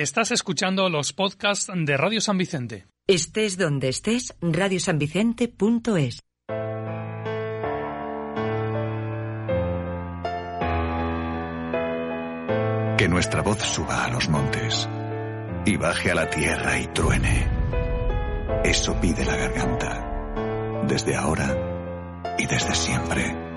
Estás escuchando los podcasts de Radio San Vicente. Estés donde estés, radiosanvicente.es. Que nuestra voz suba a los montes y baje a la tierra y truene. Eso pide la garganta. Desde ahora y desde siempre.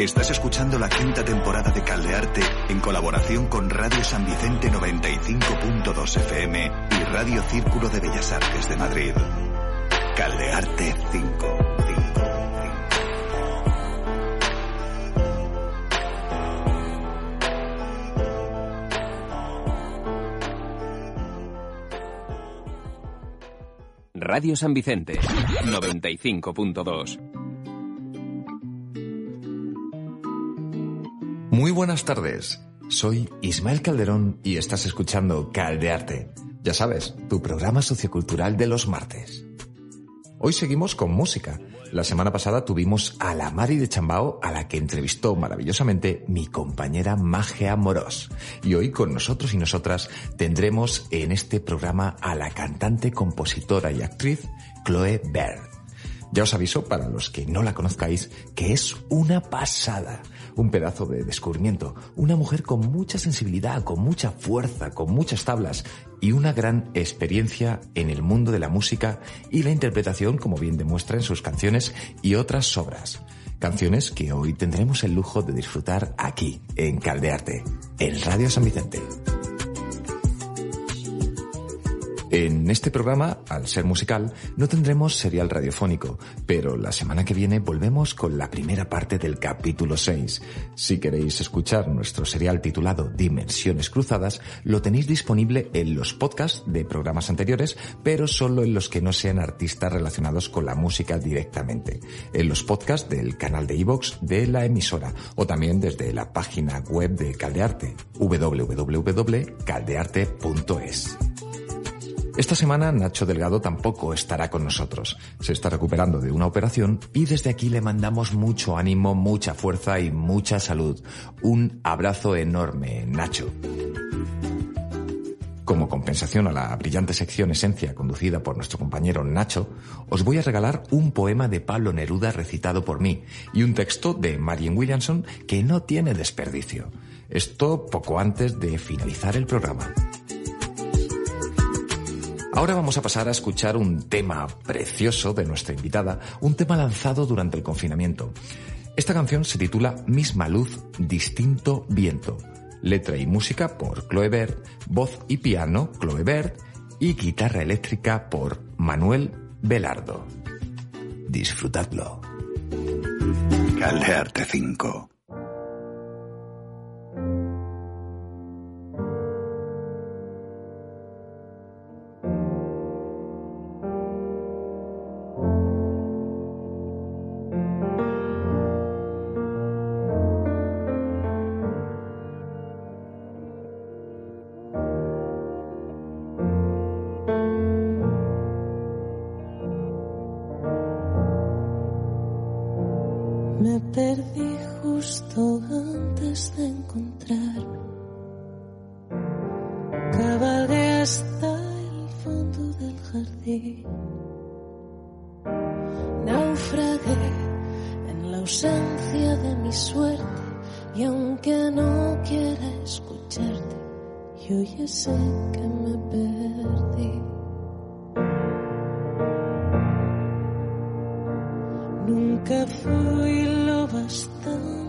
Estás escuchando la quinta temporada de Caldearte en colaboración con Radio San Vicente 95.2 FM y Radio Círculo de Bellas Artes de Madrid. Caldearte 5. Radio San Vicente 95.2 Muy buenas tardes. Soy Ismael Calderón y estás escuchando Caldearte. Ya sabes, tu programa sociocultural de los martes. Hoy seguimos con música. La semana pasada tuvimos a la Mari de Chambao, a la que entrevistó maravillosamente mi compañera Magia Moros. Y hoy con nosotros y nosotras tendremos en este programa a la cantante, compositora y actriz Chloe Baird. Ya os aviso, para los que no la conozcáis, que es una pasada un pedazo de descubrimiento, una mujer con mucha sensibilidad, con mucha fuerza, con muchas tablas y una gran experiencia en el mundo de la música y la interpretación, como bien demuestra en sus canciones y otras obras. Canciones que hoy tendremos el lujo de disfrutar aquí, en Caldearte, en Radio San Vicente. En este programa, al ser musical, no tendremos serial radiofónico, pero la semana que viene volvemos con la primera parte del capítulo 6. Si queréis escuchar nuestro serial titulado Dimensiones Cruzadas, lo tenéis disponible en los podcasts de programas anteriores, pero solo en los que no sean artistas relacionados con la música directamente. En los podcasts del canal de iVox de la emisora o también desde la página web de Caldearte, www.caldearte.es. Esta semana Nacho Delgado tampoco estará con nosotros. Se está recuperando de una operación y desde aquí le mandamos mucho ánimo, mucha fuerza y mucha salud. Un abrazo enorme, Nacho. Como compensación a la brillante sección Esencia conducida por nuestro compañero Nacho, os voy a regalar un poema de Pablo Neruda recitado por mí y un texto de Marian Williamson que no tiene desperdicio. Esto poco antes de finalizar el programa. Ahora vamos a pasar a escuchar un tema precioso de nuestra invitada, un tema lanzado durante el confinamiento. Esta canción se titula Misma Luz, Distinto Viento. Letra y música por Chloe Baird, voz y piano Chloe Baird y guitarra eléctrica por Manuel Velardo. Disfrutadlo. Caldearte 5. Naufragué en la ausencia de mi suerte. Y aunque no quiera escucharte, yo ya sé que me perdí. Nunca fui lo bastante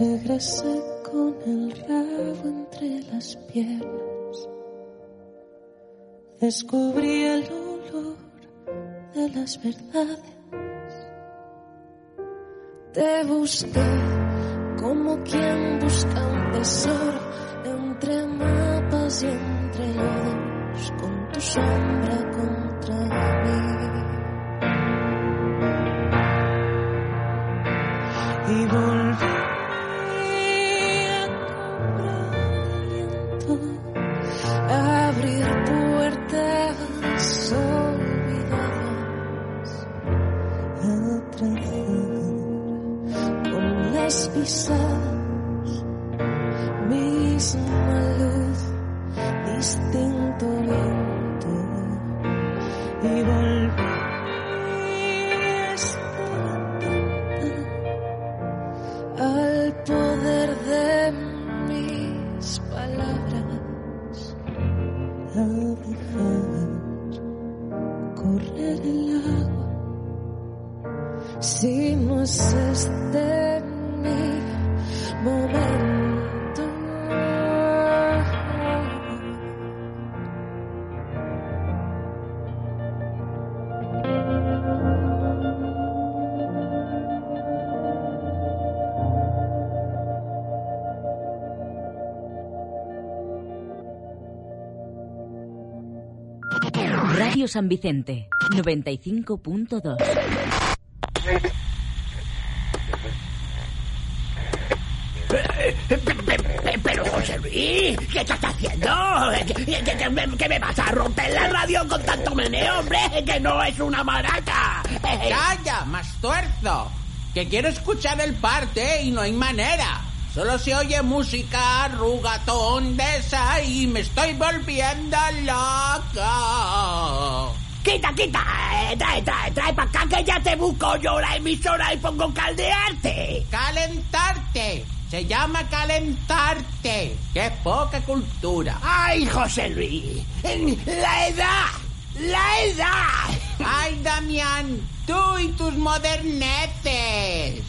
besé con el rabo entre las piernas. Descubrí el olor de las verdades. Te busqué como quien busca un tesoro entre mapas y entre lodos con tu sombra contra Radio San Vicente 95.2. Pero José Luis, ¿qué estás haciendo? ¿Que, que- que me, que me vas a romper la radio con tanto meneo, hombre? Que no es una maraca. ¡Calla, más tuerzo! Que quiero escuchar el parte y no hay manera. Solo se oye música rugatón de esa y me estoy volviendo loco. Quita, quita, eh, trae, trae, trae para acá que ya te busco yo la emisora y pongo caldearte. Calentarte. Se llama calentarte. ¡Qué poca cultura! Ay, José Luis, la edad, la edad. ¡Ay, Damián! ¡Tú y tus modernetes!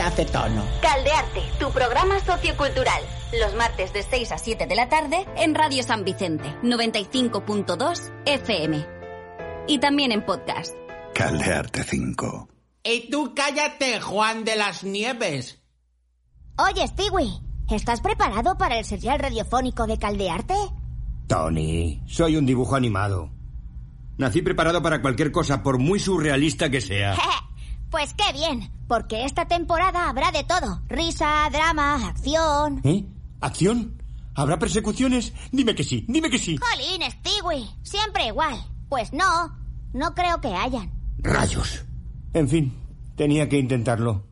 Ya hace tono. Caldearte, tu programa sociocultural. Los martes de 6 a 7 de la tarde en Radio San Vicente, 95.2 FM. Y también en podcast. Caldearte 5. Y tú cállate, Juan de las Nieves. Oye, Stewie, ¿estás preparado para el serial radiofónico de Caldearte? Tony, soy un dibujo animado. Nací preparado para cualquier cosa, por muy surrealista que sea. pues qué bien, porque esta temporada habrá de todo. Risa, drama, acción. ¿Eh? ¿Acción? ¿Habrá persecuciones? Dime que sí, dime que sí. Jolín, Stewie, siempre igual. Pues no, no creo que hayan. Rayos. En fin, tenía que intentarlo.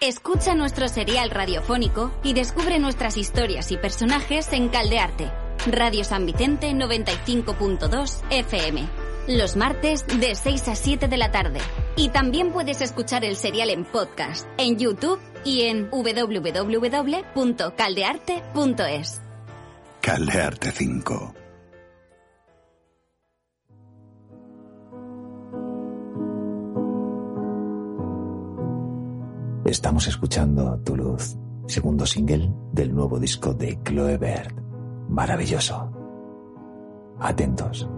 Escucha nuestro serial radiofónico y descubre nuestras historias y personajes en Caldearte. Radio San Vicente 95.2 FM. Los martes de 6 a 7 de la tarde. Y también puedes escuchar el serial en podcast, en YouTube y en www.caldearte.es. Caldearte 5. Estamos escuchando Tu Luz, segundo single del nuevo disco de Chloe Bird. Maravilloso. Atentos.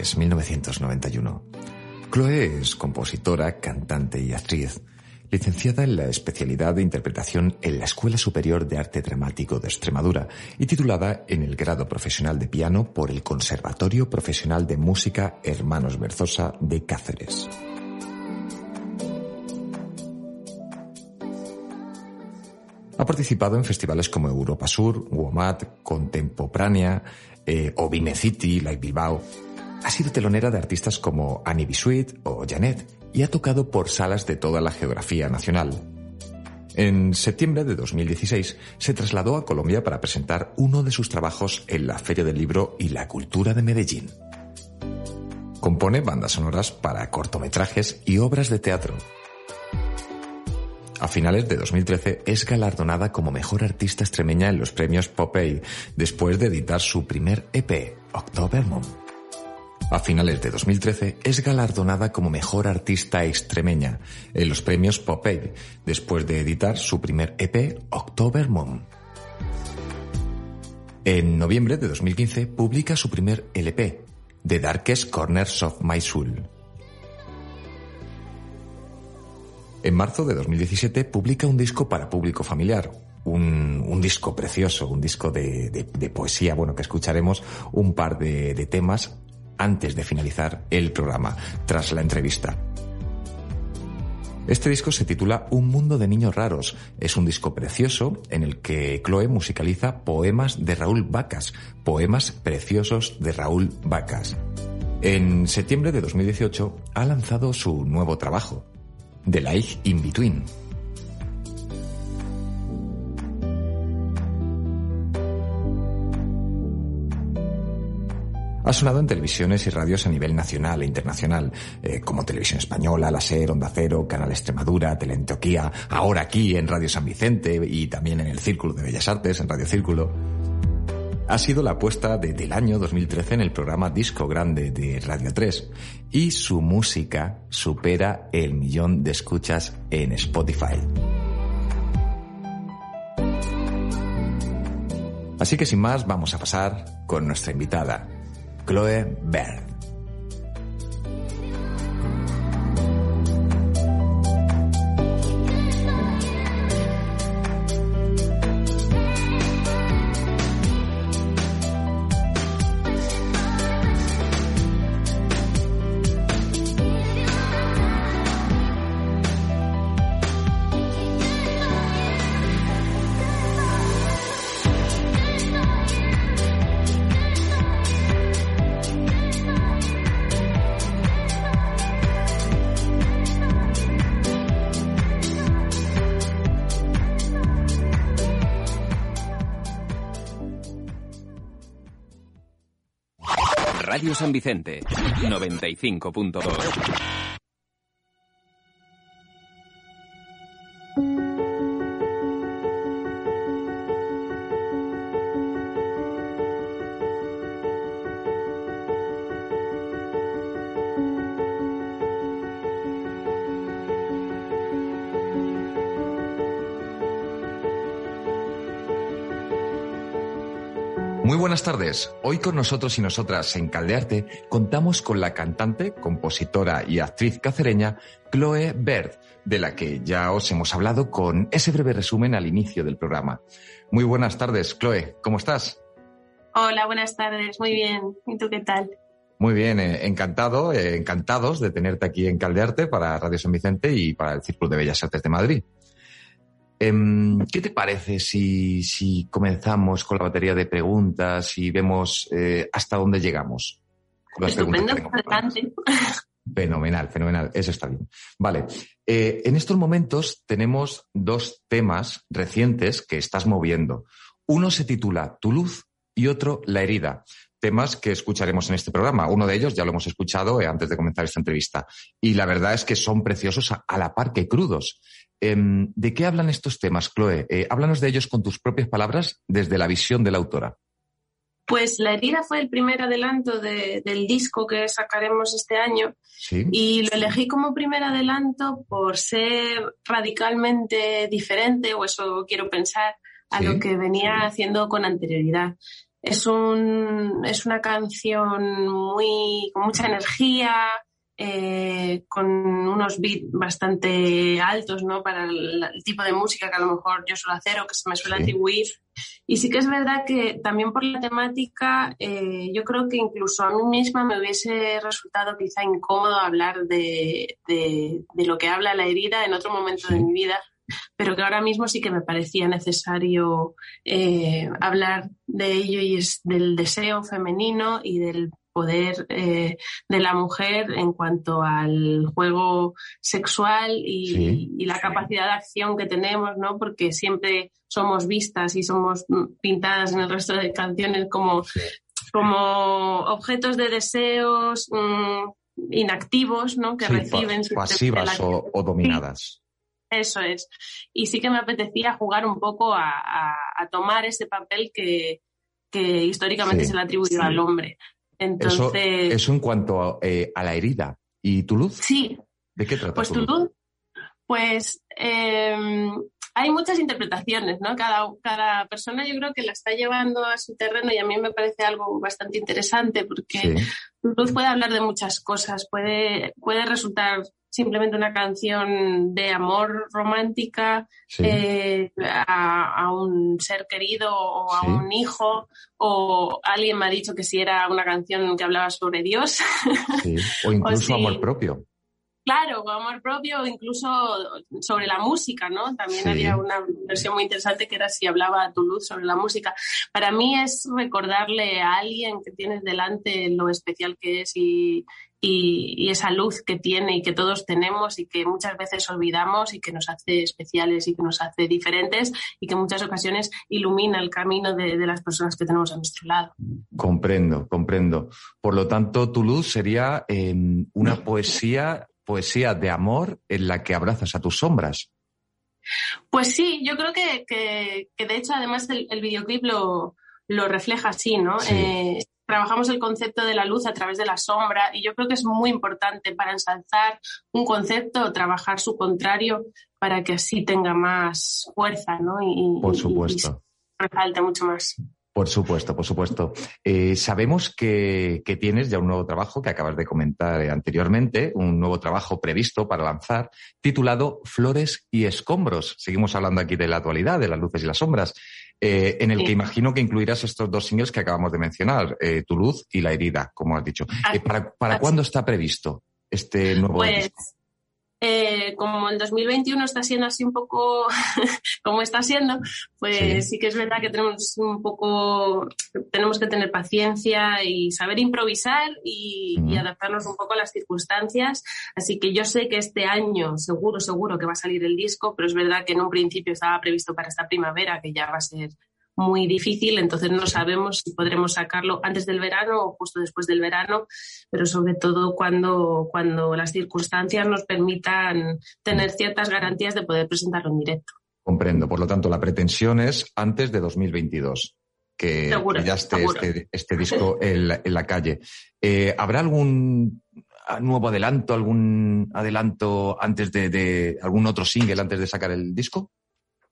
Cáceres, 1991. Chloe es compositora, cantante y actriz, licenciada en la especialidad de interpretación en la Escuela Superior de Arte Dramático de Extremadura y titulada en el grado profesional de piano por el Conservatorio Profesional de Música Hermanos Berzosa de Cáceres. Ha participado en festivales como Europa Sur, WOMAD, Contemporánea eh, o Vime City, Live Bilbao. Ha sido telonera de artistas como Annie Bisuit o Janet y ha tocado por salas de toda la geografía nacional. En septiembre de 2016 se trasladó a Colombia para presentar uno de sus trabajos en la Feria del Libro y la Cultura de Medellín. Compone bandas sonoras para cortometrajes y obras de teatro. A finales de 2013 es galardonada como mejor artista extremeña en los premios Popeye, después de editar su primer EP, October Moon. A finales de 2013 es galardonada como mejor artista extremeña en los premios Popeye, después de editar su primer EP, October Moon. En noviembre de 2015 publica su primer LP, The Darkest Corners of My Soul. En marzo de 2017 publica un disco para público familiar, un, un disco precioso, un disco de, de- poesía, bueno, que escucharemos un par de temas antes de finalizar el programa, tras la entrevista. Este disco se titula Un mundo de niños raros. Es un disco precioso en el que Chloe musicaliza poemas de Raúl Vacas, poemas preciosos de Raúl Vacas. En septiembre de 2018 ha lanzado su nuevo trabajo, The Life in Between. Ha sonado en televisiones y radios a nivel nacional e internacional, eh, como Televisión Española, La Ser, Onda Cero, Canal Extremadura, Teleantioquía, ahora aquí en Radio San Vicente y también en el Círculo de Bellas Artes, en Radio Círculo. Ha sido la apuesta de- del año 2013 en el programa Disco Grande de Radio 3 y su música supera el millón de escuchas en Spotify. Así que sin más vamos a pasar con nuestra invitada, Chloe Baird. San Vicente, 95.2. buenas tardes. Hoy con nosotros y nosotras en Caldearte contamos con la cantante, compositora y actriz cacereña Chloe Bird, de la que ya os hemos hablado con ese breve resumen al inicio del programa. Muy buenas tardes, Chloe. ¿Cómo estás? Hola, buenas tardes. Muy bien. ¿Y tú qué tal? Muy bien, eh, encantado, eh, encantados de tenerte aquí en Caldearte para Radio San Vicente y para el Círculo de Bellas Artes de Madrid. Em, ¿Qué te parece si, si, comenzamos con la batería de preguntas y vemos eh, hasta dónde llegamos? Con las Estupendo, adelante. Fenomenal, fenomenal. Eso está bien. Vale. Eh, en estos momentos tenemos dos temas recientes que estás moviendo. Uno se titula Tu luz y otro La herida. Temas que escucharemos en este programa. Uno de ellos ya lo hemos escuchado eh, antes de comenzar esta entrevista. Y la verdad es que son preciosos a, a la par que crudos. Em, ¿De qué hablan estos temas, Chloe? Eh, háblanos de ellos con tus propias palabras desde la visión de la autora. Pues La herida fue el primer adelanto del disco que sacaremos este año y lo elegí como primer adelanto por ser radicalmente diferente, o eso quiero pensar, a lo que venía haciendo con anterioridad. Es, un, es una canción muy, con mucha energía, eh, con unos beats bastante altos, ¿no? Para el, tipo de música que a lo mejor yo suelo hacer o que se me suele atribuir. Y sí que es verdad que también por la temática, eh, yo creo que incluso a mí misma me hubiese resultado quizá incómodo hablar de, de, lo que habla la herida en otro momento de mi vida pero que ahora mismo sí que me parecía necesario eh, hablar de ello y es del deseo femenino y del poder eh, de la mujer en cuanto al juego sexual y, la capacidad de acción que tenemos, ¿no? Porque siempre somos vistas y somos pintadas en el resto de canciones como, como objetos de deseos mm, inactivos, ¿no? Que reciben pasivas o, dominadas. eso es. Y sí que me apetecía jugar un poco a, tomar ese papel que, históricamente se le ha atribuido al hombre. Entonces... Eso, en cuanto eh, a, la herida. ¿Y tu luz? Sí. ¿De qué trata pues tu luz? Pues em, hay muchas interpretaciones, ¿no? Cada, cada persona yo creo que la está llevando a su terreno y a mí me parece algo bastante interesante porque tu luz puede hablar de muchas cosas, puede, puede resultar simplemente una canción de amor romántica eh, a, un ser querido o a un hijo, o alguien me ha dicho que si era una canción que hablaba sobre Dios. O incluso amor propio. Claro, amor propio, incluso sobre la música, ¿no? También había una versión muy interesante que era si hablaba tu luz sobre la música. Para mí es recordarle a alguien que tienes delante lo especial que es y, y, esa luz que tiene y que todos tenemos y que muchas veces olvidamos y que nos hace especiales y que nos hace diferentes y que en muchas ocasiones ilumina el camino de, las personas que tenemos a nuestro lado. Comprendo, comprendo. Por lo tanto, tu luz sería em, una poesía, poesía de amor en la que abrazas a tus sombras. Pues sí, yo creo que, que, de hecho además el, videoclip lo, lo refleja así, ¿no? Eh, trabajamos el concepto de la luz a través de la sombra y yo creo que es muy importante para ensalzar un concepto, trabajar su contrario para que así tenga más fuerza, ¿no? Y, por supuesto. resalte mucho más. Por supuesto, por supuesto. Eh, sabemos que, que, tienes ya un nuevo trabajo que acabas de comentar anteriormente, un nuevo trabajo previsto para lanzar, titulado Flores y Escombros. Seguimos hablando aquí de la actualidad, de las luces y las sombras. Eh, en el que imagino que incluirás estos dos singles que acabamos de mencionar, eh, Tu luz y La herida, como has dicho. Eh, ¿Para, para cuándo está previsto este nuevo pues, disco? Eh, como el 2021 está siendo así un poco como está siendo, pues sí. que es verdad que tenemos un poco, tenemos que tener paciencia y saber improvisar y, y, adaptarnos un poco a las circunstancias. Así que yo sé que este año seguro, seguro que va a salir el disco, pero es verdad que en un principio estaba previsto para esta primavera, que ya va a ser muy difícil, entonces no sabemos si podremos sacarlo antes del verano o justo después del verano, pero sobre todo cuando, cuando las circunstancias nos permitan tener ciertas garantías de poder presentarlo en directo. Comprendo, por lo tanto, la pretensión es antes de 2022. Que, ya esté este, este, disco en la, calle. Eh, ¿Habrá algún nuevo adelanto, algún adelanto antes de, de, algún otro single antes de sacar el disco?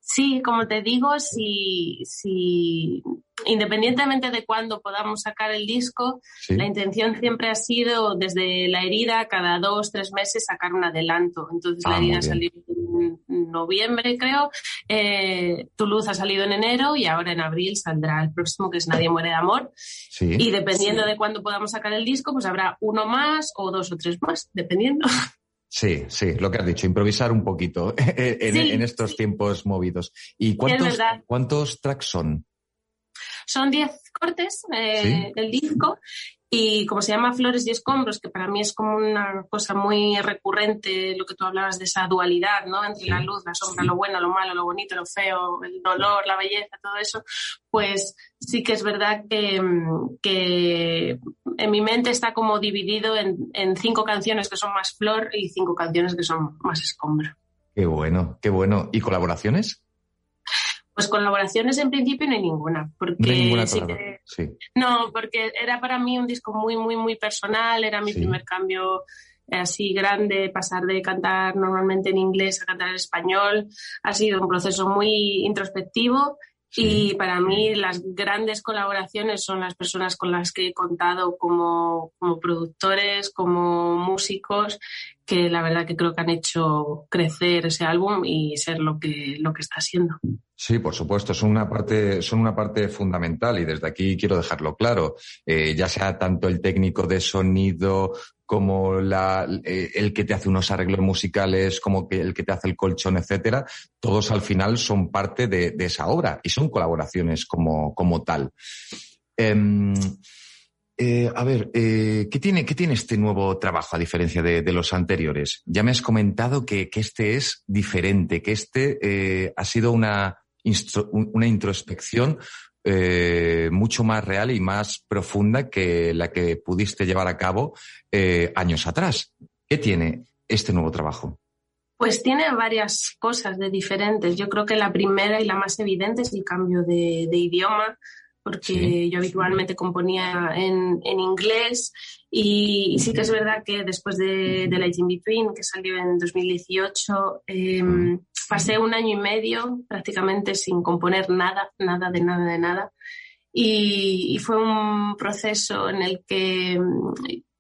Sí, como te digo, si, si independientemente de cuándo podamos sacar el disco, la intención siempre ha sido desde la herida cada dos, tres meses sacar un adelanto. Entonces la ah, herida salió en noviembre, creo, eh, Toulouse ha salido en enero y ahora en abril saldrá el próximo que es Nadie muere de amor. Y dependiendo de cuándo podamos sacar el disco, pues habrá uno más o dos o tres más, dependiendo. Sí, sí, lo que has dicho, improvisar un poquito en, estos tiempos movidos. ¿Y cuántos, cuántos tracks son? Son 10 cortes eh, del disco y como se llama Flores y Escombros, que para mí es como una cosa muy recurrente, lo que tú hablabas de esa dualidad, ¿no? Entre la luz, la sombra, lo bueno, lo malo, lo bonito, lo feo, el dolor, la belleza, todo eso, pues sí que es verdad que, que en mi mente está como dividido en, en, cinco canciones que son más flor y cinco canciones que son más escombro. Qué bueno, qué bueno. ¿Y colaboraciones? Pues colaboraciones en principio no hay ninguna, porque no, porque era para mí un disco muy, muy, muy personal, era mi primer cambio así grande, pasar de cantar normalmente en inglés a cantar en español, ha sido un proceso muy introspectivo y para mí las grandes colaboraciones son las personas con las que he contado como, como productores, como músicos, que la verdad que creo que han hecho crecer ese álbum y ser lo que, lo que está siendo. Sí, por supuesto, son una parte, son una parte fundamental y desde aquí quiero dejarlo claro. Eh, ya sea tanto el técnico de sonido como la, eh, el que te hace unos arreglos musicales, como que el que te hace el colchón, etcétera, todos al final son parte de, esa obra y son colaboraciones como, como tal. Em, eh, a ver, ¿qué, tiene, ¿qué tiene este nuevo trabajo a diferencia de, los anteriores? Ya me has comentado que, que este es diferente, que este ha sido una, una introspección eh, mucho más real y más profunda que la que pudiste llevar a cabo eh, años atrás. ¿Qué tiene este nuevo trabajo? Pues tiene varias cosas de diferentes. Yo creo que la primera y la más evidente es el cambio de, idioma, porque yo habitualmente componía en, inglés y, sí que es verdad que después de, de Light in Between, que salió en 2018, pasé un año y medio prácticamente sin componer nada, nada de nada de nada. Y, fue un proceso en el que mm,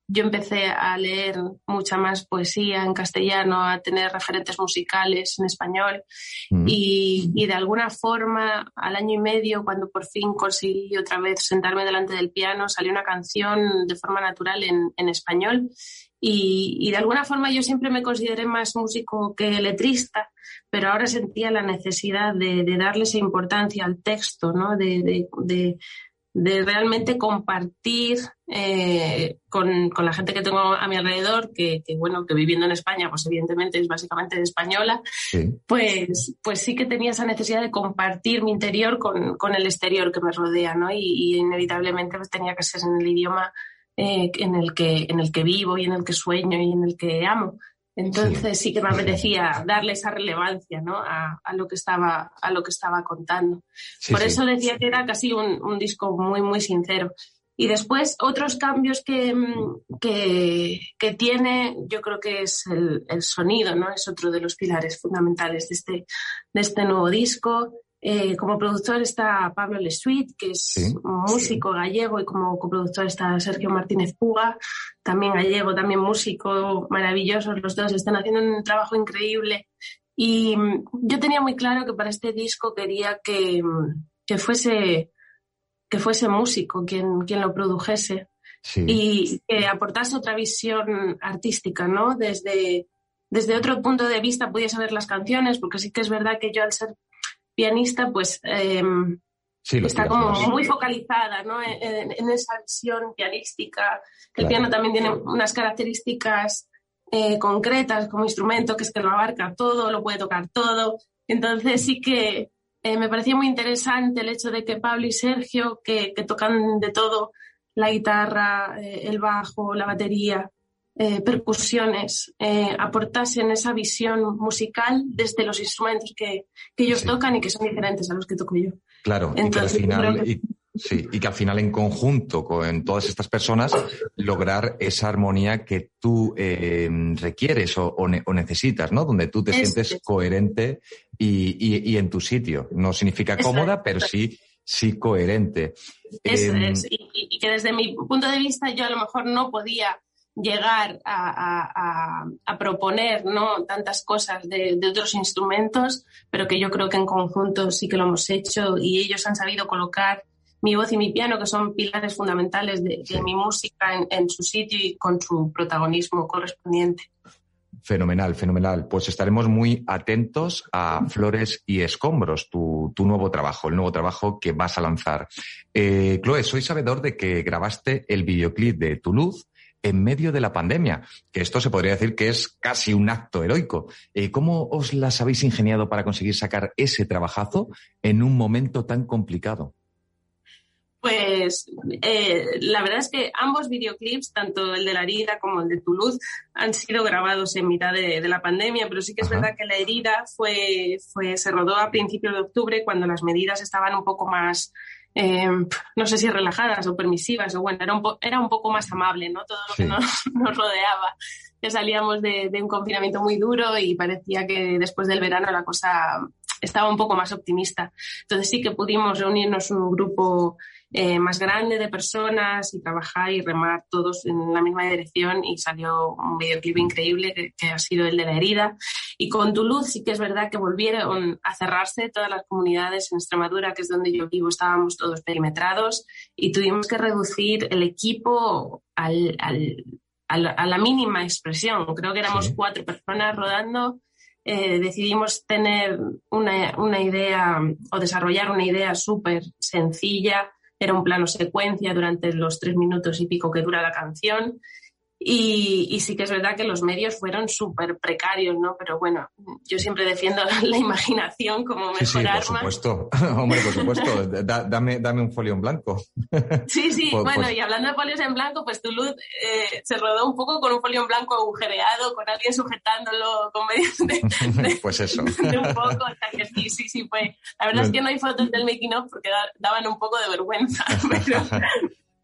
yo empecé a leer mucha más poesía en castellano, a tener referentes musicales en español mm. y, de alguna forma al año y medio, cuando por fin conseguí otra vez sentarme delante del piano, salió una canción de forma natural en, en español y, de alguna forma yo siempre me consideré más músico que letrista, pero ahora sentía la necesidad de, darle esa importancia al texto, ¿no? de, realmente compartir eh, con, la gente que tengo a mi alrededor, que, bueno, que viviendo en España, pues evidentemente es básicamente española, Pues, pues sí que tenía esa necesidad de compartir mi interior con, el exterior que me rodea, ¿no? Y, inevitablemente pues, tenía que ser en el idioma eh, en, el que, en el que vivo y en el que sueño y en el que amo. Entonces sí, que me apetecía darle esa relevancia ¿no? a, lo que estaba, a lo que estaba contando. Por eso decía que era casi un, un, disco muy, muy sincero. Y después otros cambios que, que, que tiene, yo creo que es el, el, sonido, ¿no? Es otro de los pilares fundamentales de este, de este nuevo disco. Eh, como productor está Pablo Lesuit, que es músico gallego, y como coproductor está Sergio Martínez Puga, también gallego, también músico, maravilloso. Los dos están haciendo un trabajo increíble. Y mm, yo tenía muy claro que para este disco quería que, mm, que fuese, que fuese músico quien, quien lo produjese y que aportase otra visión artística, ¿no? Desde, desde otro punto de vista pudiese ver las canciones, porque sí que es verdad que yo al ser pianista, pues em, está como muy focalizada ¿no? en, esa visión pianística. El piano también tiene unas características eh, concretas como instrumento, que es que lo abarca todo, lo puede tocar todo. Entonces sí que eh, me parecía muy interesante el hecho de que Pablo y Sergio, que, tocan de todo, la guitarra, eh, el bajo, la batería, eh, percusiones eh, aportasen esa visión musical desde los instrumentos que, ellos tocan y que son diferentes a los que toco yo. Claro, Entonces, y al final... Sí, y que al final en conjunto con todas estas personas lograr esa armonía que tú eh, requieres o, necesitas, ¿no? Donde tú te sientes coherente y, en tu sitio. No significa cómoda, pero sí, sí coherente. Eso em, es, y que desde mi punto de vista yo a lo mejor no podía llegar a, proponer ¿no? tantas cosas de, otros instrumentos, pero que yo creo que en conjunto sí que lo hemos hecho y ellos han sabido colocar mi voz y mi piano, que son pilares fundamentales de, mi música, en, su sitio y con su protagonismo correspondiente. Fenomenal, fenomenal. Pues estaremos muy atentos a Flores y Escombros, tu, nuevo trabajo, el nuevo trabajo que vas a lanzar. Eh, Chloe, soy sabedor de que grabaste el videoclip de Tu Luz en medio de la pandemia, que esto se podría decir que es casi un acto heroico. Eh, ¿Cómo os las habéis ingeniado para conseguir sacar ese trabajazo en un momento tan complicado? Pues eh, la verdad es que ambos videoclips, tanto el de la herida como el de Toulouse, han sido grabados en mitad de, la pandemia, pero sí que es verdad que la herida fue, fue, se rodó a principios de octubre cuando las medidas estaban un poco más Em, no sé si relajadas o permisivas, o bueno, era un, era un poco más amable, ¿no? Todo lo que nos, rodeaba. Ya salíamos de, de, un confinamiento muy duro y parecía que después del verano la cosa estaba un poco más optimista. Entonces sí que pudimos reunirnos un grupo eh, más grande de personas y trabajar y remar todos en la misma dirección y salió un videoclip increíble que, ha sido el de la herida. Y con Toulouse sí que es verdad que volvieron a cerrarse todas las comunidades en Extremadura, que es donde yo vivo, estábamos todos perimetrados y tuvimos que reducir el equipo al, al, a la mínima expresión. Creo que éramos cuatro personas rodando. Eh, decidimos tener una, una, idea o desarrollar una idea súper sencilla era un plano secuencia durante los tres minutos y pico que dura la canción. Y, sí que es verdad que los medios fueron súper precarios, ¿no? Pero bueno, yo siempre defiendo la imaginación como mejor sí, sí, por supuesto. Hombre, por supuesto. dame, dame un folio en blanco. sí, sí. Pues, bueno, pues y hablando de folios en blanco, pues Toulouse eh, se rodó un poco con un folio en blanco agujereado, con alguien sujetándolo con medios de... pues eso. De un poco, o sea que sí, sí, sí fue... La verdad es que no hay fotos del making of porque daban un poco de vergüenza, pero...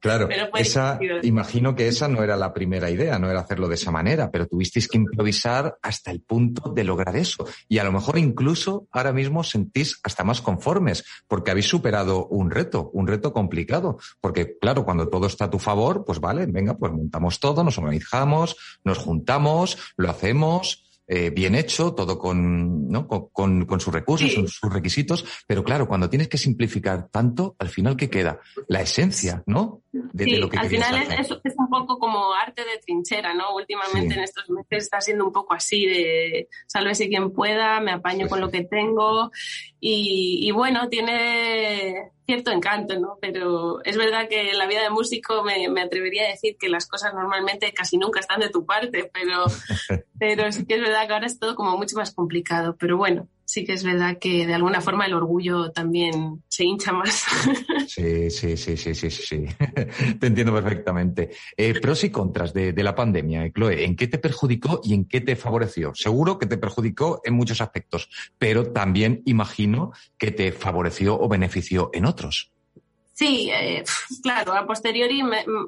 Claro, esa, imagino que esa no era la primera idea, no era hacerlo de esa manera, pero tuvisteis que improvisar hasta el punto de lograr eso. Y a lo mejor incluso ahora mismo sentís hasta más conformes, porque habéis superado un reto, un reto complicado. Porque claro, cuando todo está a tu favor, pues vale, venga, pues montamos todo, nos organizamos, nos juntamos, lo hacemos, eh, bien hecho, todo con, ¿no? con, con, sus recursos, sus requisitos, pero claro, cuando tienes que simplificar tanto, al final, ¿qué queda? La esencia, ¿no? De, sí, lo que al final es, es, un poco como arte de trinchera, ¿no? Últimamente en estos meses está siendo un poco así de sálvese quien pueda, me apaño con lo que tengo y, y bueno, tiene cierto encanto, ¿no? Pero es verdad que en la vida de músico me, me, atrevería a decir que las cosas normalmente casi nunca están de tu parte, pero, pero sí que es verdad que ahora es todo como mucho más complicado. Pero bueno, sí que es verdad que de alguna forma el orgullo también se hincha más. Sí, sí, sí, sí, sí, sí. Te entiendo perfectamente. Eh, pros y contras de, la pandemia, Chloe, ¿en qué te perjudicó y en qué te favoreció? Seguro que te perjudicó en muchos aspectos, pero también imagino que te favoreció o benefició en otros. Sí, eh, claro, a posteriori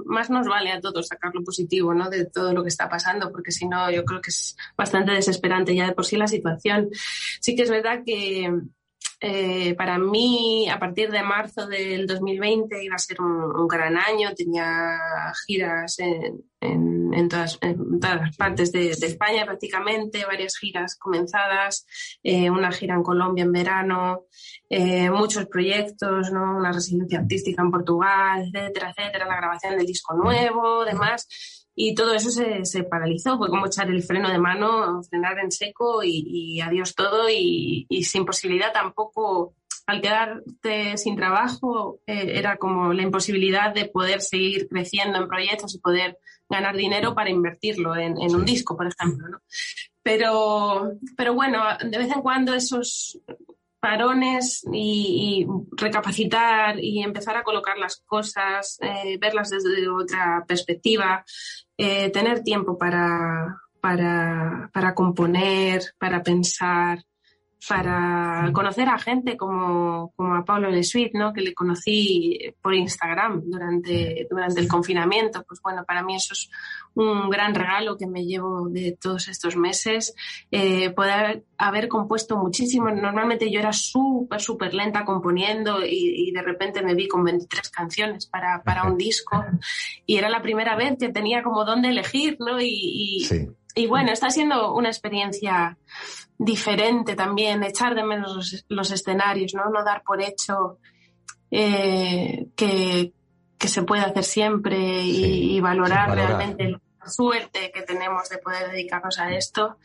más nos vale a todos sacar lo positivo ¿no? de todo lo que está pasando, porque si no, yo creo que es bastante desesperante ya de por sí la situación. Sí que es verdad que eh, para mí, a partir de marzo del 2020 iba a ser un, gran año, tenía giras en, todas, las partes de, España prácticamente, varias giras comenzadas, eh, una gira en Colombia en verano, eh, muchos proyectos, ¿no? una residencia artística en Portugal, etcétera, etcétera, la grabación del disco nuevo, demás. Y todo eso se, se, paralizó, fue como echar el freno de mano, frenar en seco y, adiós todo y, sin posibilidad tampoco, al quedarte sin trabajo, eh, era como la imposibilidad de poder seguir creciendo en proyectos y poder ganar dinero para invertirlo en, en un disco, por ejemplo. ¿no? Pero, pero bueno, de vez en cuando esos parones y, recapacitar y empezar a colocar las cosas, eh, verlas desde otra perspectiva, eh, tener tiempo para, para, para, componer, para pensar, para conocer a gente como, como a Pablo Lesuit, ¿no? que le conocí por Instagram durante, durante el confinamiento. Pues bueno, para mí eso es un gran regalo que me llevo de todos estos meses. Eh, poder haber compuesto muchísimo. Normalmente yo era súper, súper lenta componiendo y, de repente me vi con 23 canciones para, para un disco y era la primera vez que tenía como dónde elegir, ¿no? Y, y, y bueno, está siendo una experiencia diferente también, echar de menos los, escenarios, ¿no? No dar por hecho eh, que, se puede hacer siempre y, valorar realmente la suerte que tenemos de poder dedicarnos a esto.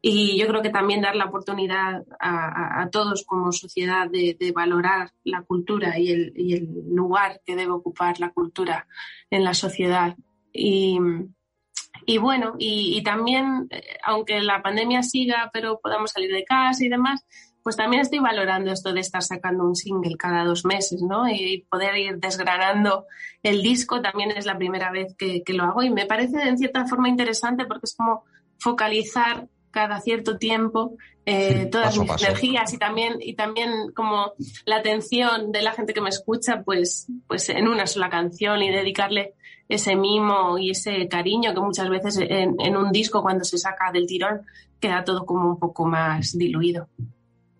Y yo creo que también dar la oportunidad a, todos como sociedad de, valorar la cultura y el, y el, lugar que debe ocupar la cultura en la sociedad. Y, y bueno, y, también, eh, aunque la pandemia siga, pero podamos salir de casa y demás, pues también estoy valorando esto de estar sacando un single cada dos meses, ¿no? Y poder ir desgranando el disco también es la primera vez que, lo hago y me parece en cierta forma interesante porque es como focalizar cada cierto tiempo eh, todas mis energías y también y también como la atención de la gente que me escucha pues pues en una sola canción y dedicarle ese mimo y ese cariño que muchas veces en, un disco cuando se saca del tirón queda todo como un poco más diluido.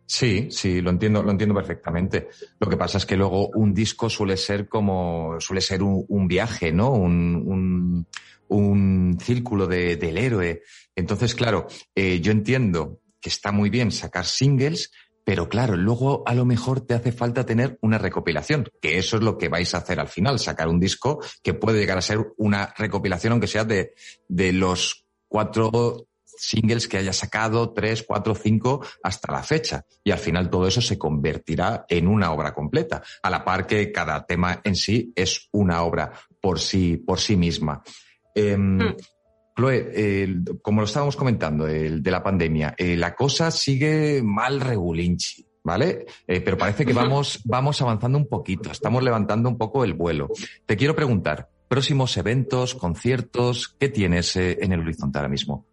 Sí, sí, lo entiendo, lo entiendo perfectamente. Lo que pasa es que luego un disco suele ser como, suele ser un, viaje, ¿no? Un, un, círculo del héroe. Entonces, claro, eh, yo entiendo que está muy bien sacar singles, pero claro, luego a lo mejor te hace falta tener una recopilación, que eso es lo que vais a hacer al final, sacar un disco que puede llegar a ser una recopilación, aunque sea de, de los cuatro singles que haya sacado, tres, cuatro, cinco, hasta la fecha. Y al final todo eso se convertirá en una obra completa, a la par que cada tema en sí es una obra por sí, por sí misma. Em, mm. Chloe, como lo estábamos comentando, el de la pandemia, eh, la cosa sigue mal regulinchi, ¿vale? Eh, pero parece que vamos, vamos avanzando un poquito, estamos levantando un poco el vuelo. Te quiero preguntar, próximos eventos, conciertos, ¿qué tienes eh, en el horizonte ahora mismo?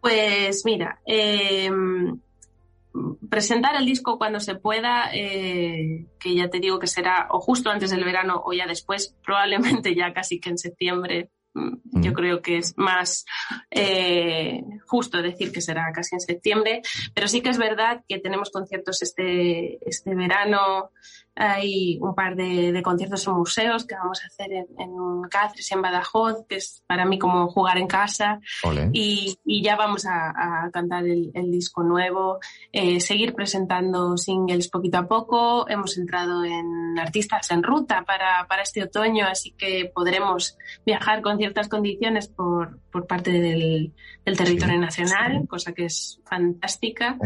Pues mira, presentar el disco cuando se pueda, que ya te digo que será o justo antes del verano o ya después, probablemente ya casi que en septiembre yo creo que es más eh, justo decir que será casi en septiembre, pero sí que es verdad que tenemos conciertos este, este verano hay un par de, conciertos en museos que vamos a hacer en, en, Cáceres y en Badajoz, que es para mí como jugar en casa. Y, ya vamos a, cantar el, disco nuevo, eh, seguir presentando singles poquito a poco. Hemos entrado en artistas en ruta para, este otoño, así que podremos viajar con ciertas condiciones por, parte del, territorio nacional, cosa que es fantástica.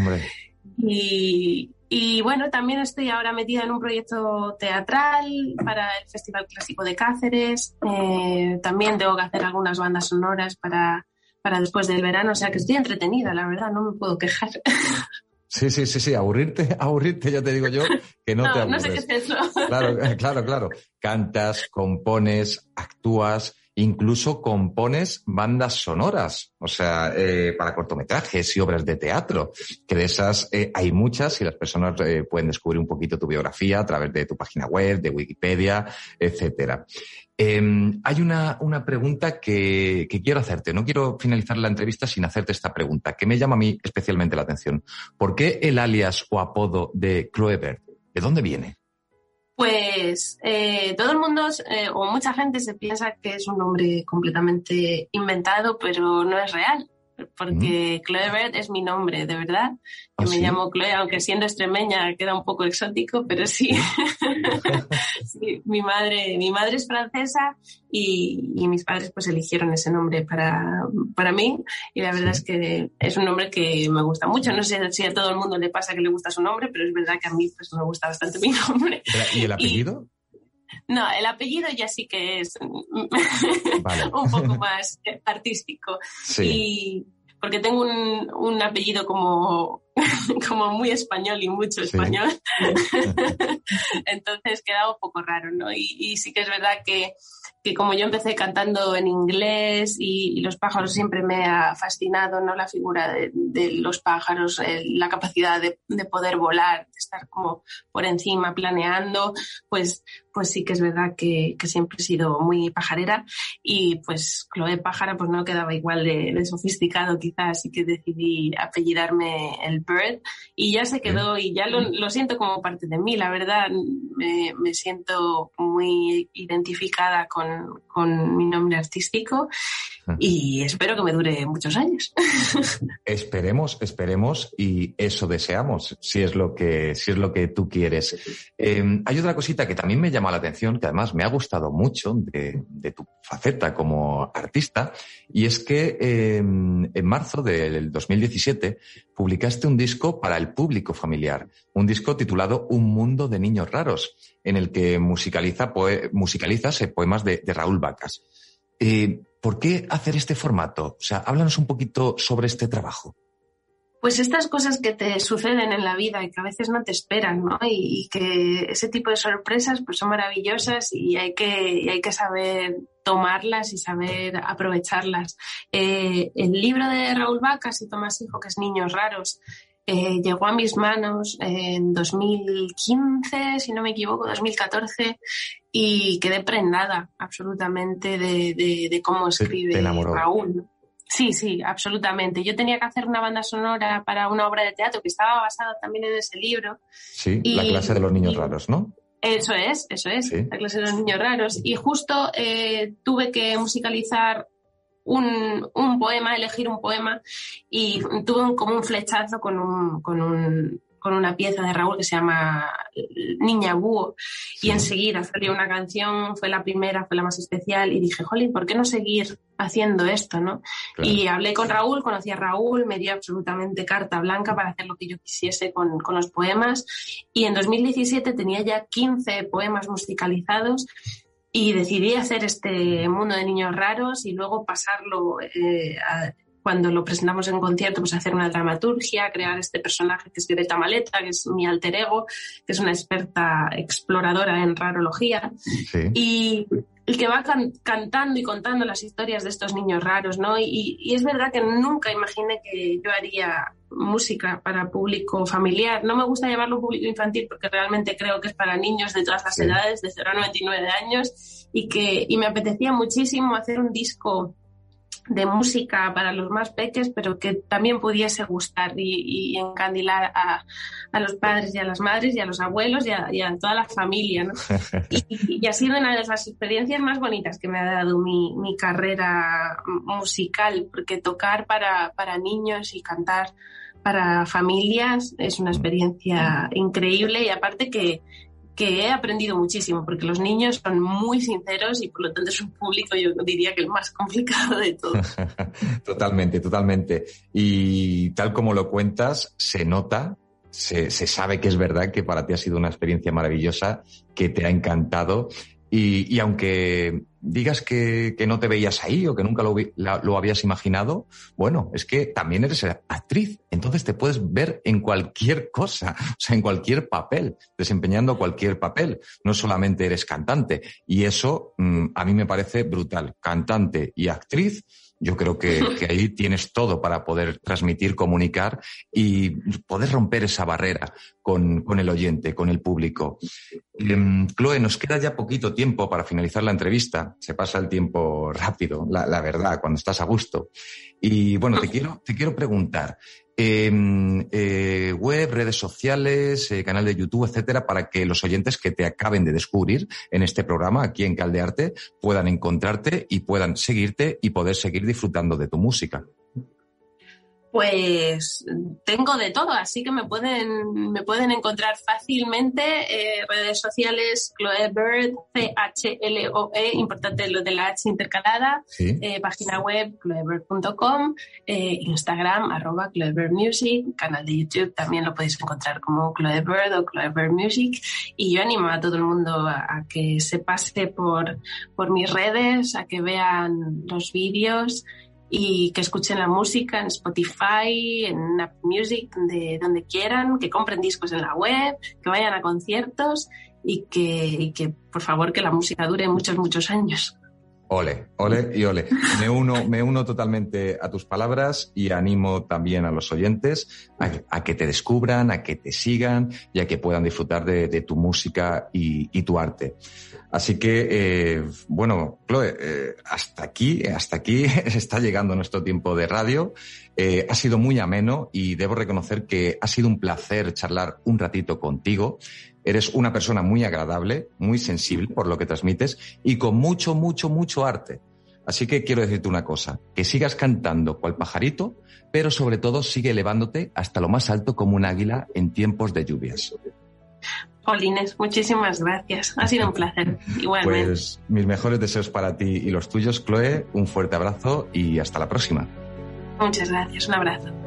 Y, y bueno, también estoy ahora metida en un proyecto teatral para el Festival Clásico de Cáceres. Eh, también tengo que hacer algunas bandas sonoras para, para después del verano. O sea que estoy entretenida, la verdad, no me puedo quejar. Sí, sí, sí, sí, aburrirte, aburrirte, ya te digo yo, que no, te aburres. No sé qué es eso. Claro, claro, claro. Cantas, compones, actúas, incluso compones bandas sonoras, o sea, eh, para cortometrajes y obras de teatro, que de esas eh, hay muchas y las personas eh, pueden descubrir un poquito tu biografía a través de tu página web, de Wikipedia, etcétera. Em, hay una, una pregunta que, que, quiero hacerte. No quiero finalizar la entrevista sin hacerte esta pregunta, que me llama a mí especialmente la atención. ¿Por qué el alias o apodo de Chloe ¿De dónde viene? Pues eh, todo el mundo eh, o mucha gente se piensa que es un nombre completamente inventado, pero no es real porque Chloe Bird es mi nombre, de verdad. ¿Ah, me llamo Chloe, aunque siendo extremeña queda un poco exótico, pero sí. mi, madre, mi madre es francesa y, mis padres pues eligieron ese nombre para, para mí y la verdad es que es un nombre que me gusta mucho. No sé si a todo el mundo le pasa que le gusta su nombre, pero es verdad que a mí pues me gusta bastante mi nombre. ¿Y el apellido? No, el apellido ya sí que es un poco más artístico. Sí. porque tengo un, un apellido como, como muy español y mucho español. Entonces queda un poco raro, ¿no? Y, y, sí que es verdad que que como yo empecé cantando en inglés y, los pájaros siempre me ha fascinado, ¿no? La figura de, los pájaros, la capacidad de, de, poder volar, de estar como por encima planeando, pues pues sí que es verdad que, siempre he sido muy pajarera y pues Chloe Pájara pues no quedaba igual de, sofisticado quizás, así que decidí apellidarme el Bird y ya se quedó y ya lo, siento como parte de mí, la verdad me, siento muy identificada con, con mi nombre artístico y espero que me dure muchos años. Esperemos, esperemos y eso deseamos, si es lo que, si es lo que tú quieres. Em, hay otra cosita que también me llama la atención, que además me ha gustado mucho de, tu faceta como artista, y es que em, en marzo del 2017 publicaste un disco para el público familiar, un disco titulado Un mundo de niños raros, en el que musicaliza musicalizas poemas de, de Raúl Vacas. Eh, ¿Por qué hacer este formato? O sea, háblanos un poquito sobre este trabajo. Pues estas cosas que te suceden en la vida y que a veces no te esperan, ¿no? Y, que ese tipo de sorpresas pues son maravillosas y hay que, hay que saber tomarlas y saber aprovecharlas. Eh, el libro de Raúl Vacas y Tomás Hijo, que es Niños Raros, eh, llegó a mis manos en 2015, si no me equivoco, 2014, y quedé prendada absolutamente de, cómo escribe Raúl. Sí, sí, absolutamente. Yo tenía que hacer una banda sonora para una obra de teatro que estaba basada también en ese libro. Sí, la clase de los niños raros, ¿no? Eso es, eso es, la clase de los niños raros. Y justo eh, tuve que musicalizar un, poema, elegir un poema y tuve como un flechazo con, un, con, un, con una pieza de Raúl que se llama Niña Búho y enseguida salió una canción, fue la primera, fue la más especial y dije, jolín, ¿por qué no seguir haciendo esto? ¿no? Y hablé con Raúl, conocí a Raúl, me dio absolutamente carta blanca para hacer lo que yo quisiese con, con los poemas y en 2017 tenía ya 15 poemas musicalizados y decidí hacer este mundo de niños raros y luego pasarlo eh, cuando lo presentamos en concierto, pues hacer una dramaturgia, crear este personaje que es Greta Maleta, que es mi alter ego, que es una experta exploradora en rarología. Y, el que va cantando y contando las historias de estos niños raros, ¿no? Y, es verdad que nunca imaginé que yo haría música para público familiar. No me gusta llamarlo público infantil porque realmente creo que es para niños de todas las edades, de 0 a 99 años, y que y me apetecía muchísimo hacer un disco de música para los más peques, pero que también pudiese gustar y, encandilar a, los padres y a las madres y a los abuelos y a, toda la familia. ¿no? Y, ha sido una de las experiencias más bonitas que me ha dado mi, mi carrera musical, porque tocar para, para niños y cantar para familias es una experiencia increíble y aparte que, que he aprendido muchísimo, porque los niños son muy sinceros y por lo tanto es un público, yo diría que el más complicado de todos. totalmente, totalmente. Y tal como lo cuentas, se nota, se, se, sabe que es verdad que para ti ha sido una experiencia maravillosa, que te ha encantado y, aunque digas que, no te veías ahí o que nunca lo, lo, habías imaginado, bueno, es que también eres actriz, entonces te puedes ver en cualquier cosa, o sea, en cualquier papel, desempeñando cualquier papel, no solamente eres cantante. Y eso mm, a mí me parece brutal, cantante y actriz yo creo que, ahí tienes todo para poder transmitir, comunicar y poder romper esa barrera con, el oyente, con el público. Em, Chloe, nos queda ya poquito tiempo para finalizar la entrevista. Se pasa el tiempo rápido, la, la verdad, cuando estás a gusto. Y bueno, te quiero, te quiero preguntar, Em, eh, web, redes sociales, eh, canal de YouTube, etcétera, para que los oyentes que te acaben de descubrir en este programa aquí en Caldearte puedan encontrarte y puedan seguirte y poder seguir disfrutando de tu música. Pues tengo de todo, así que me pueden, me pueden encontrar fácilmente. Eh, redes sociales, Chloe Bird, C-H-L-O-E, importante lo de la H intercalada. Eh, página web, chloebird.com. Eh, Instagram, arroba Music. Canal de YouTube también lo podéis encontrar como Chloe Bird o Chloe Bird Music. Y yo animo a todo el mundo a, que se pase por, por mis redes, a que vean los vídeos y que escuchen la música en Spotify, en Apple Music, donde, donde quieran, que compren discos en la web, que vayan a conciertos y que, y que, por favor, que la música dure muchos, muchos años. Ole, ole y ole. Me uno, me uno totalmente a tus palabras y animo también a los oyentes a, que te descubran, a que te sigan y a que puedan disfrutar de, tu música y, tu arte. Así que, eh, bueno, Chloe, eh, hasta aquí, hasta aquí está llegando nuestro tiempo de radio. Eh, ha sido muy ameno y debo reconocer que ha sido un placer charlar un ratito contigo. Eres una persona muy agradable, muy sensible por lo que transmites y con mucho, mucho, mucho arte. Así que quiero decirte una cosa, que sigas cantando cual pajarito, pero sobre todo sigue elevándote hasta lo más alto como un águila en tiempos de lluvias. Polines, muchísimas gracias. Ha sido un placer. Igualmente. Pues mis mejores deseos para ti y los tuyos, Chloe. Un fuerte abrazo y hasta la próxima. Muchas gracias. Un abrazo.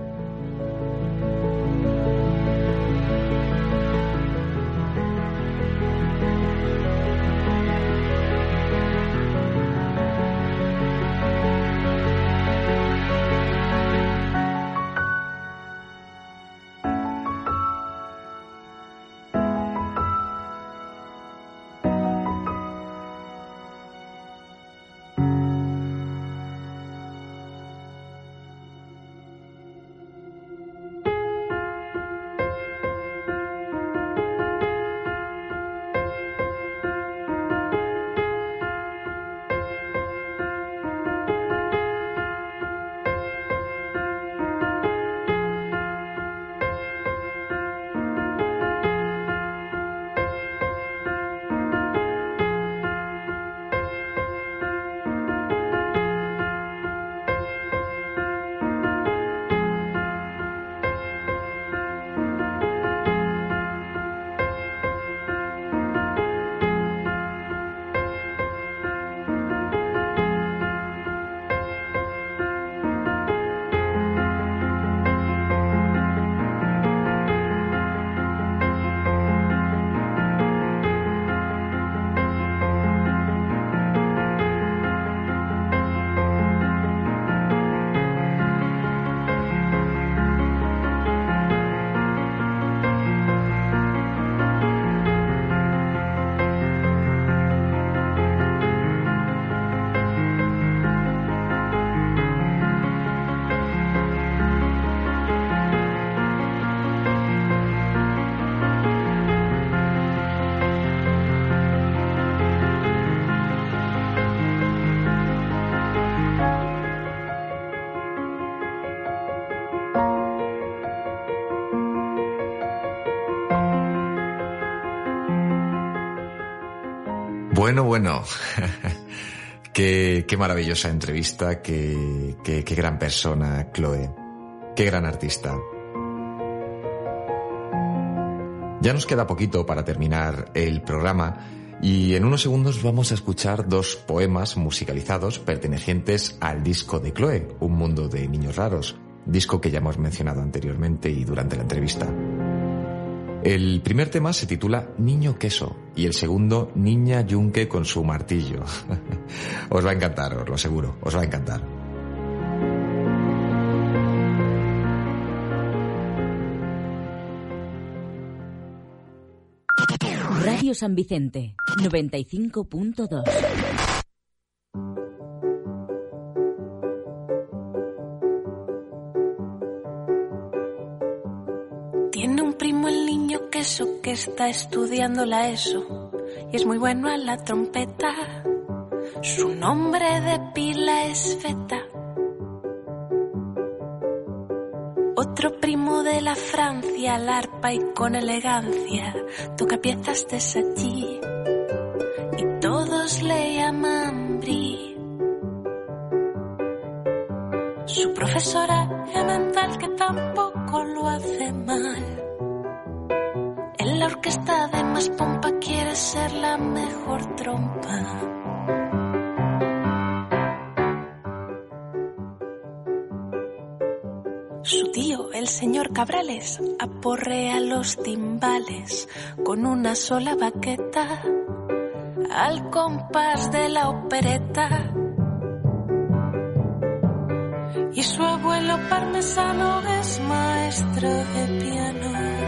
Bueno, bueno. qué, maravillosa entrevista, qué, qué gran persona, Chloe. Qué gran artista. Ya nos queda poquito para terminar el programa y en unos segundos vamos a escuchar dos poemas musicalizados pertenecientes al disco de Chloe, Un mundo de niños raros, disco que ya hemos mencionado anteriormente y durante la entrevista. El primer tema se titula Niño Queso y el segundo Niña Yunque con su martillo. os va a encantar, os lo aseguro, os va a encantar. Radio San Vicente, 95.2. que está estudiando la ESO y es muy bueno a la trompeta. Su nombre de pila es Feta. Otro primo de la Francia, al arpa y con elegancia, toca piezas de Satie y todos le llaman Brie. Su profesora es mental que tampoco lo hace mal la orquesta de más pompa quiere ser la mejor trompa. Su tío, el señor Cabrales, aporrea los timbales con una sola baqueta al compás de la opereta. Y su abuelo parmesano es maestro de piano.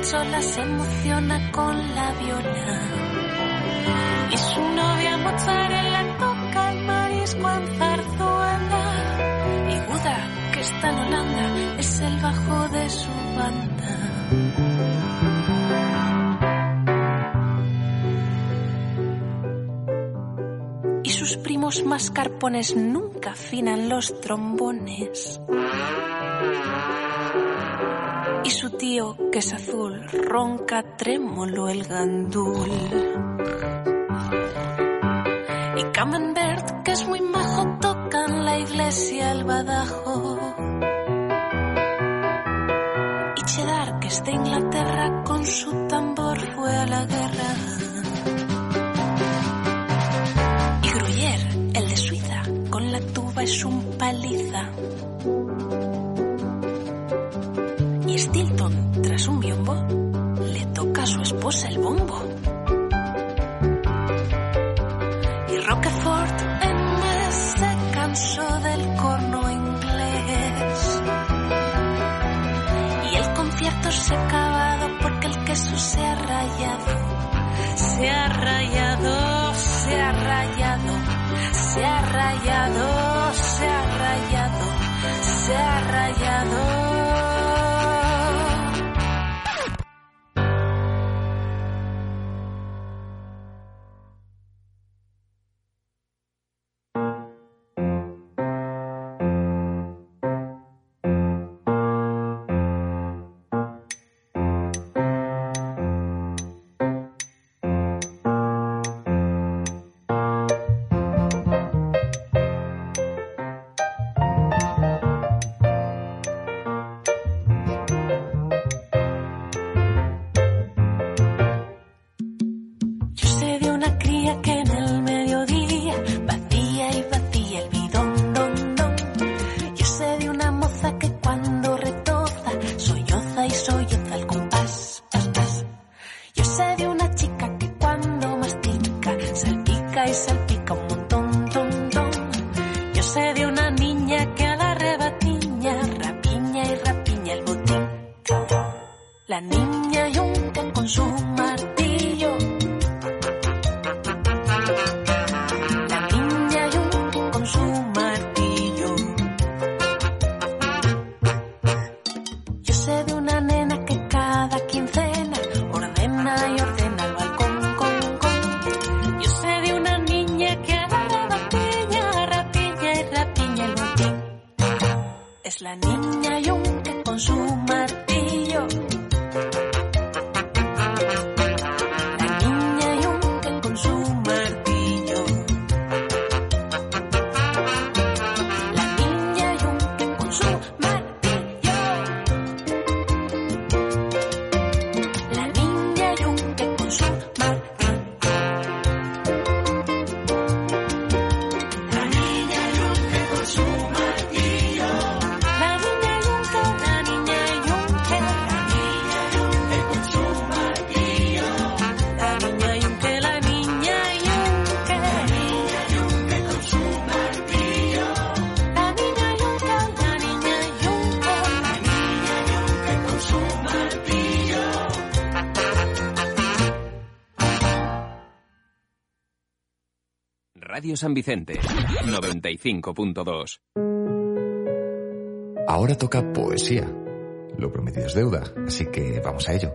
Gorgonzola se emociona con la viola. Y su novia mozzarella toca el marisco en zarzuela. Y Buda, que está en Holanda, es el bajo de su banda. Y sus primos mascarpones nunca afinan los trombones. Y su tío, que es azul, ronca trémolo el gandul. Y Camembert, que es muy majo, toca en la iglesia el badajo. Y Cheddar, que es de Inglaterra, con su tambor fue a la guerra. Y Gruyère, el de Suiza, con la tuba es un paliza. Y Stilton, tras un biombo, le toca a su esposa el bombo. Y Roquefort en mes se cansó del corno inglés. Y el concierto se San Vicente, 95.2. Ahora toca poesía. Lo prometido es deuda, así que vamos a ello.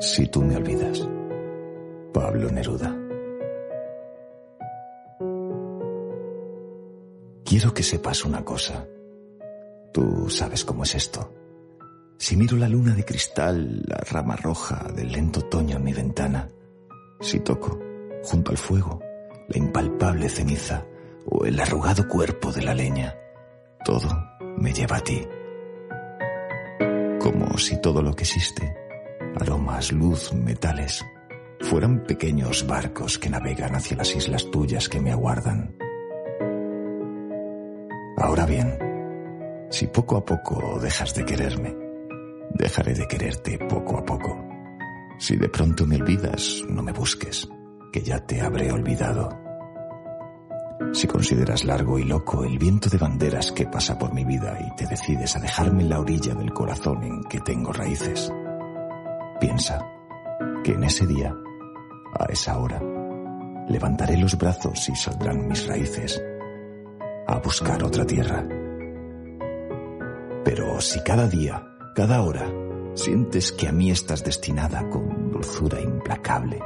Si tú me olvidas. Pablo Neruda. Quiero que sepas una cosa. Tú sabes cómo es esto. Si miro la luna de cristal, la rama roja del lento otoño en mi ventana, si toco, junto al fuego, la impalpable ceniza o el arrugado cuerpo de la leña, todo me lleva a ti. Como si todo lo que existe, aromas, luz, metales, fueran pequeños barcos que navegan hacia las islas tuyas que me aguardan. Ahora bien, si poco a poco dejas de quererme, dejaré de quererte poco a poco. Si de pronto me olvidas, no me busques, que ya te habré olvidado. Si consideras largo y loco el viento de banderas que pasa por mi vida y te decides a dejarme en la orilla del corazón en que tengo raíces, Piensa que en ese día, a esa hora, levantaré los brazos y saldrán mis raíces a buscar otra tierra. Pero si cada día, cada hora, sientes que a mí estás destinada con dulzura implacable,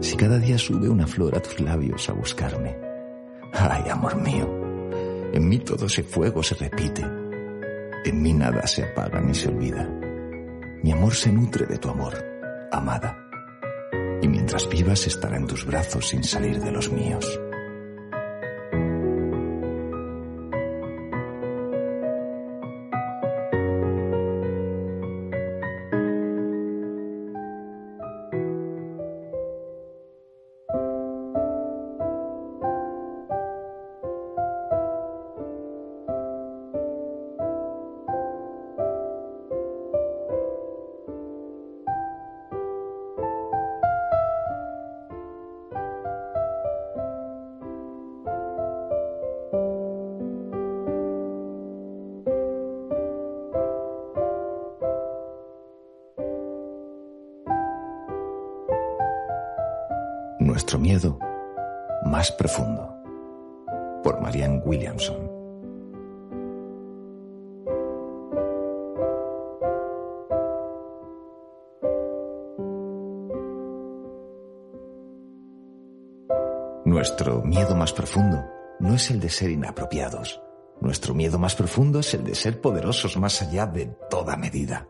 si cada día sube una flor a tus labios a buscarme, ay, amor mío, en mí todo ese fuego se repite, en mí nada se apaga ni se olvida. Mi amor se nutre de tu amor, amada, y mientras vivas estará en tus brazos sin salir de los míos. Más profundo no es el de ser inapropiados. Nuestro miedo más profundo es el de ser poderosos más allá de toda medida.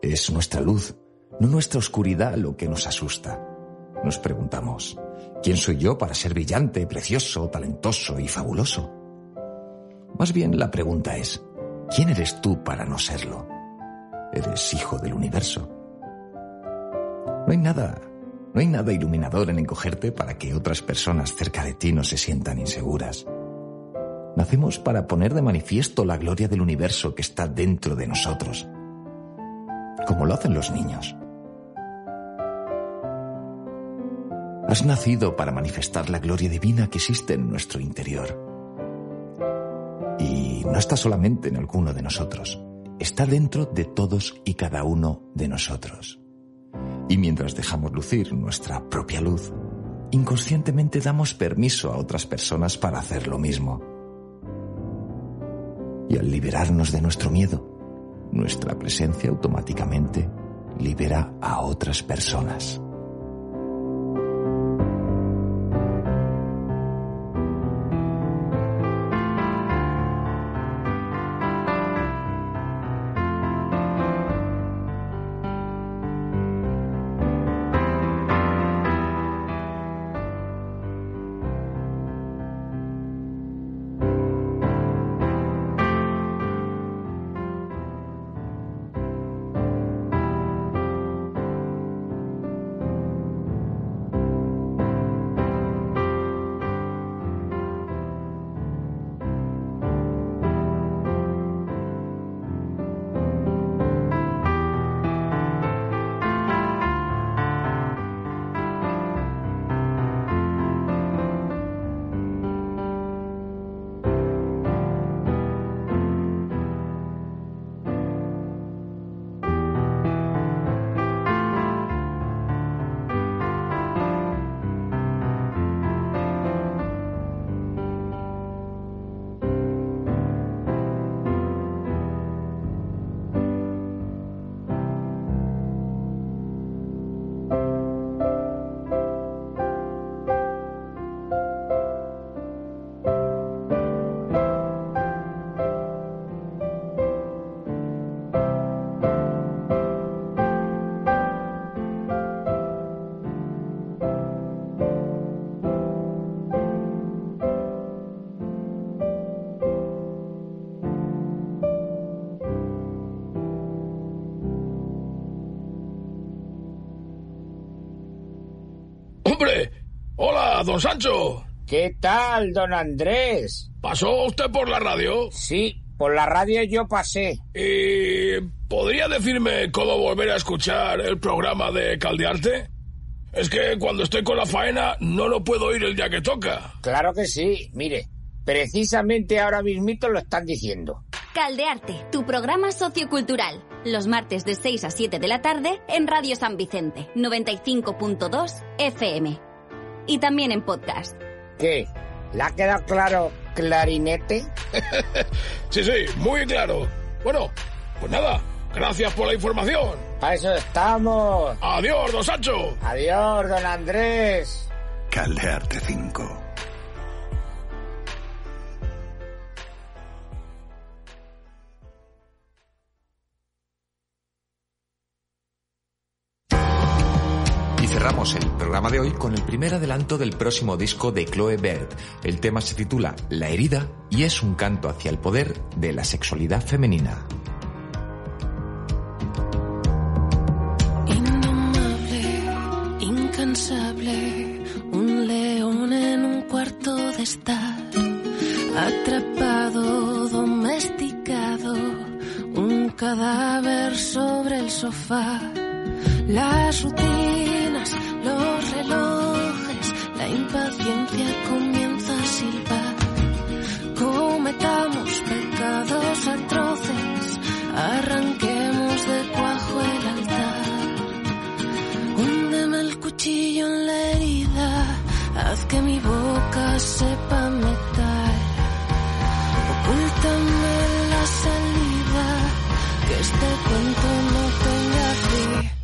Es nuestra luz, no nuestra oscuridad lo que nos asusta. Nos preguntamos, ¿quién soy yo para ser brillante, precioso, talentoso y fabuloso? Más bien la pregunta es, ¿quién eres tú para no serlo? Eres hijo del universo. No hay nada, no hay nada iluminador en encogerte para que otras personas cerca de ti no se sientan inseguras. Nacemos para poner de manifiesto la gloria del universo que está dentro de nosotros, como lo hacen los niños. Has nacido para manifestar la gloria divina que existe en nuestro interior. Y no está solamente en alguno de nosotros, está dentro de todos y cada uno de nosotros. Y mientras dejamos lucir nuestra propia luz, inconscientemente damos permiso a otras personas para hacer lo mismo. Y al liberarnos de nuestro miedo, nuestra presencia automáticamente libera a otras personas. Don Sancho. ¿Qué tal, don Andrés? ¿Pasó usted por la radio? Sí, por la radio yo pasé. ¿Y podría decirme cómo volver a escuchar el programa de Caldearte? Es que cuando estoy con la faena no lo puedo oír el día que toca. Claro que sí, mire, precisamente ahora mismito lo están diciendo. Caldearte, tu programa sociocultural. Los martes de 6 a 7 de la tarde en Radio San Vicente, 95.2 FM. Y también en podcast. ¿Qué? ¿Le ha quedado claro clarinete? sí, sí, muy claro. Bueno, pues nada, gracias por la información. Para eso estamos. Adiós, don Sancho. Adiós, don Andrés. Caldearte 5. Cerramos el programa de hoy con el primer adelanto del próximo disco de Chloe Bird. El tema se titula La herida y es un canto hacia el poder de la sexualidad femenina. Indomable, incansable, un león en un cuarto de estar, atrapado, domesticado, un cadáver sobre el sofá. Las los relojes, la impaciencia comienza a silbar. Cometamos pecados atroces, arranquemos de cuajo el altar. Húndeme el cuchillo en la herida, haz que mi boca sepa metal. Ocúltame la salida, que este cuento no tenga fin.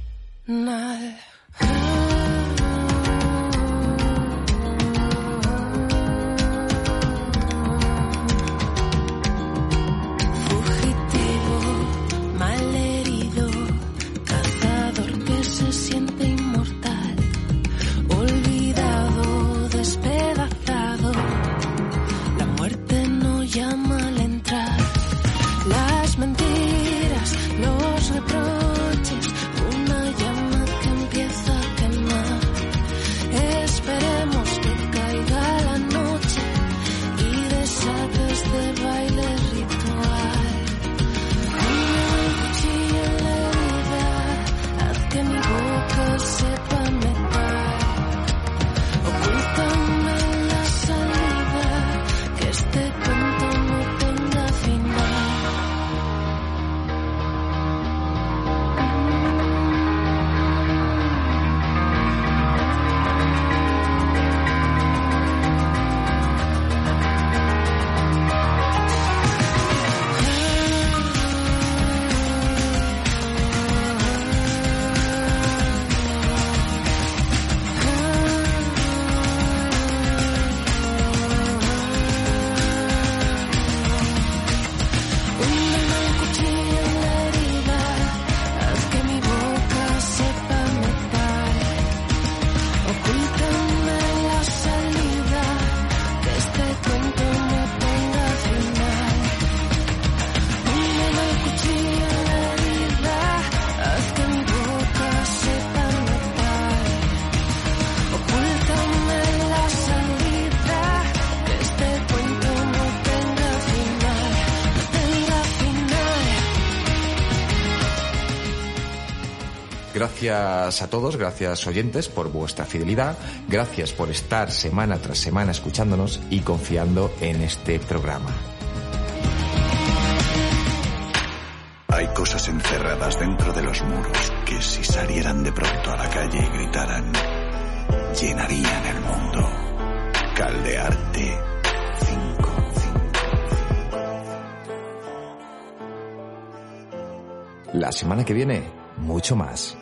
Gracias a todos, gracias oyentes por vuestra fidelidad, gracias por estar semana tras semana escuchándonos y confiando en este programa. Hay cosas encerradas dentro de los muros que si salieran de pronto a la calle y gritaran, llenarían el mundo. Caldearte 5. La semana que viene, mucho más.